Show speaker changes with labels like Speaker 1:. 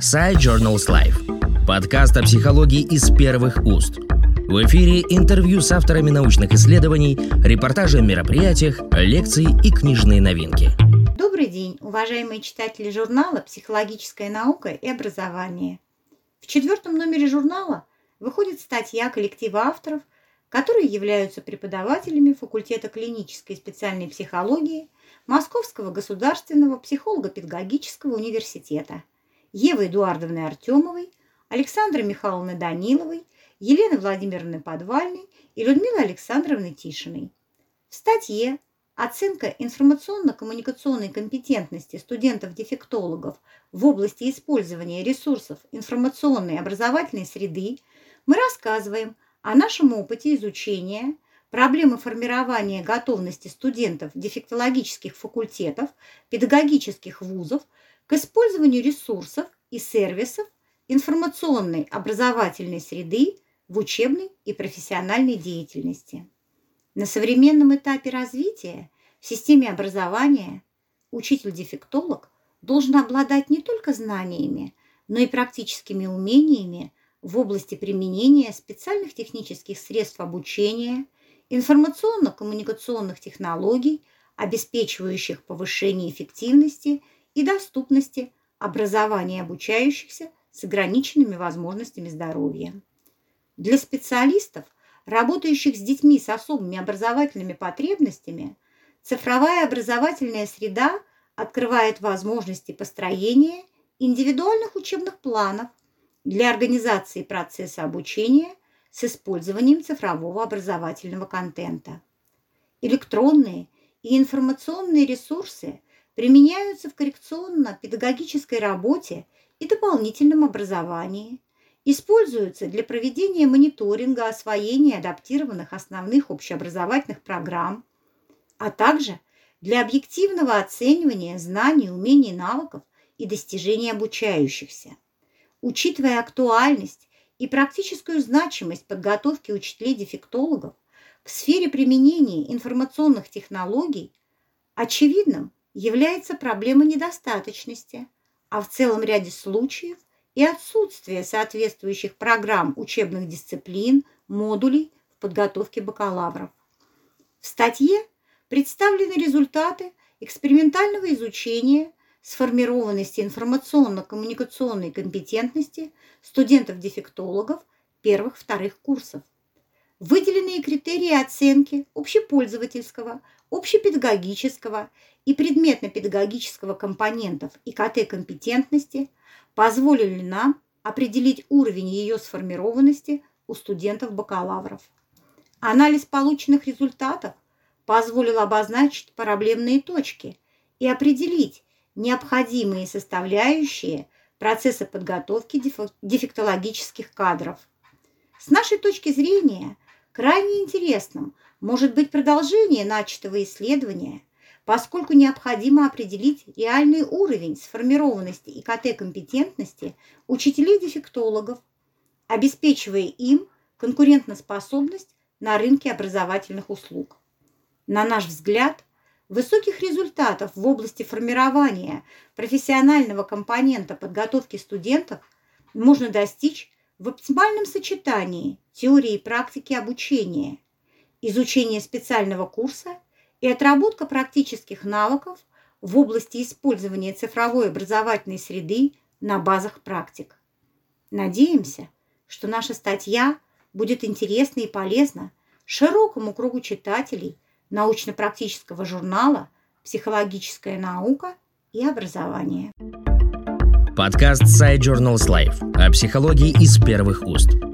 Speaker 1: Side Journals Life. Подкаст о психологии из первых уст. В эфире интервью с авторами научных исследований, репортажи о мероприятиях, лекции и книжные новинки.
Speaker 2: Добрый день, уважаемые читатели журнала «Психологическая наука и образование». В четвертом номере журнала выходит статья коллектива авторов, которые являются преподавателями факультета клинической и специальной психологии Московского государственного психолого-педагогического университета Евы Эдуардовны Артемовой, Александры Михайловны Даниловой, Елены Владимировны Подвальной и Людмилы Александровны Тишиной. В статье «Оценка информационно-коммуникационной компетентности студентов-дефектологов в области использования ресурсов информационной и образовательной среды» мы рассказываем о нашем опыте изучения проблемы формирования готовности студентов дефектологических факультетов, педагогических вузов к использованию ресурсов и сервисов информационной образовательной среды в учебной и профессиональной деятельности. На современном этапе развития в системе образования учитель-дефектолог должен обладать не только знаниями, но и практическими умениями в области применения специальных технических средств обучения, информационно-коммуникационных технологий, обеспечивающих повышение эффективности и доступности образования обучающихся с ограниченными возможностями здоровья. Для специалистов, работающих с детьми с особыми образовательными потребностями, цифровая образовательная среда открывает возможности построения индивидуальных учебных планов для организации процесса обучения – с использованием цифрового образовательного контента. Электронные и информационные ресурсы применяются в коррекционно-педагогической работе и дополнительном образовании, используются для проведения мониторинга освоения адаптированных основных общеобразовательных программ, а также для объективного оценивания знаний, умений, навыков и достижений обучающихся. Учитывая актуальность и практическую значимость подготовки учителей-дефектологов в сфере применения информационных технологий очевидным является проблема недостаточности, а в целом ряде случаев и отсутствие соответствующих программ учебных дисциплин, модулей в подготовке бакалавров. В статье представлены результаты экспериментального изучения сформированности информационно-коммуникационной компетентности студентов-дефектологов первых-вторых курсов. Выделенные критерии оценки общепользовательского, общепедагогического и предметно-педагогического компонентов ИКТ-компетентности позволили нам определить уровень ее сформированности у студентов-бакалавров. Анализ полученных результатов позволил обозначить проблемные точки и определить, необходимые составляющие процесса подготовки дефектологических кадров. С нашей точки зрения, крайне интересным может быть продолжение начатого исследования, поскольку необходимо определить реальный уровень сформированности ИКТ-компетентности учителей-дефектологов, обеспечивая им конкурентоспособность на рынке образовательных услуг. На наш взгляд, Высоких результатов в области формирования профессионального компонента подготовки студентов можно достичь в оптимальном сочетании теории и практики обучения, изучения специального курса и отработка практических навыков в области использования цифровой образовательной среды на базах практик. Надеемся, что наша статья будет интересна и полезна широкому кругу читателей – научно-практического журнала «Психологическая наука и образование».
Speaker 1: Подкаст Side Journals Life о психологии из первых уст.